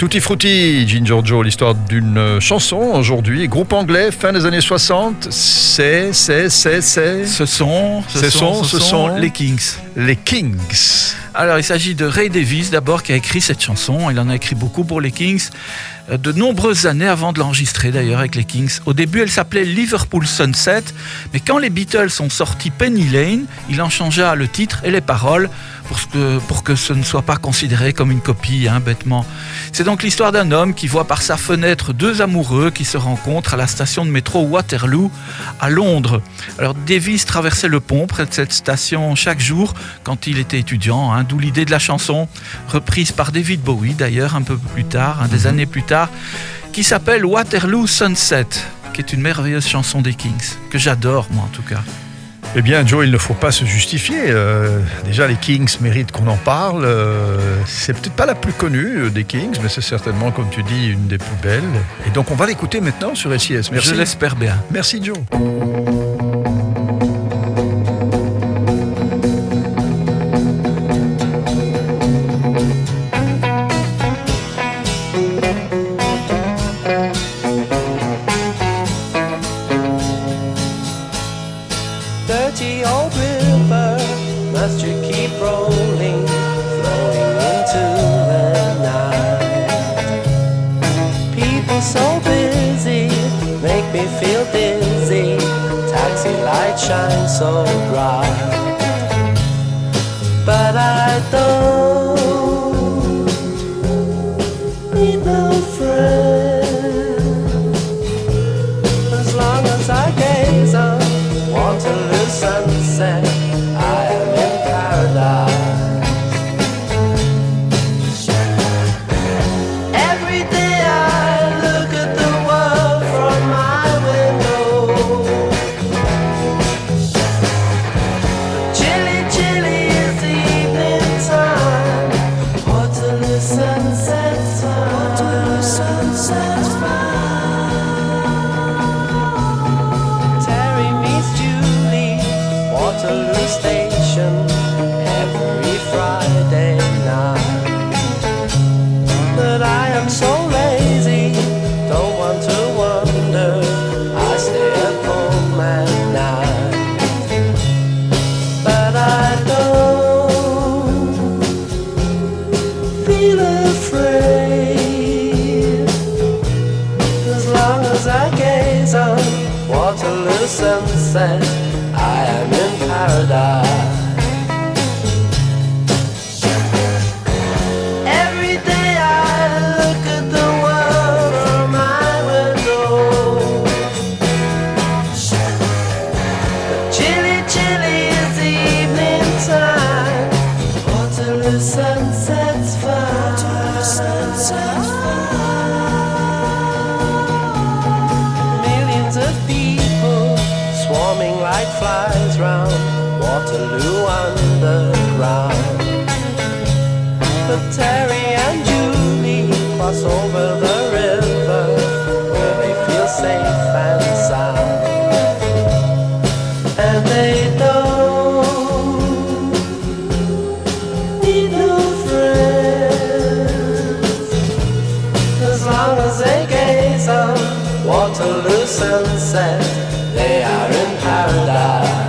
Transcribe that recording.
Tutti Frutti, Ginger Joe, l'histoire d'une chanson aujourd'hui, groupe anglais, fin des années 60, c'est, c'est, c'est, c'est... Ce sont, ce sont, ce sont les Kings. Les Kings. Alors il s'agit de Ray Davis d'abord qui a écrit cette chanson, il en a écrit beaucoup pour les Kings, euh, de nombreuses années avant de l'enregistrer d'ailleurs avec les Kings. Au début elle s'appelait Liverpool Sunset, mais quand les Beatles ont sorti Penny Lane, il en changea le titre et les paroles pour que, pour que ce ne soit pas considéré comme une copie, hein, bêtement. C'est donc l'histoire d'un homme qui voit par sa fenêtre deux amoureux qui se rencontrent à la station de métro Waterloo à Londres. Alors Davis traversait le pont près de cette station chaque jour quand il était étudiant, hein, d'où l'idée de la chanson, reprise par David Bowie d'ailleurs un peu plus tard, des mhm. années plus tard, qui s'appelle Waterloo Sunset, qui est une merveilleuse chanson des Kings, que j'adore moi en tout cas. Eh bien, Joe, il ne faut pas se justifier. Euh, déjà, les Kings méritent qu'on en parle. Euh, c'est peut-être pas la plus connue euh, des Kings, mais c'est certainement, comme tu dis, une des plus belles. Et donc, on va l'écouter maintenant sur SIS. Merci. Je l'espère bien. Merci, Joe. Dirty old river must you keep rolling, flowing into the night? People so busy make me feel dizzy. Taxi lights shine so bright, sunset. I am in paradise. Flies round Waterloo underground. But Terry and Julie cross over the river where they feel safe and sound. And they don't need no friends as long as they gaze on Waterloo sunset. 내 아름다운 다.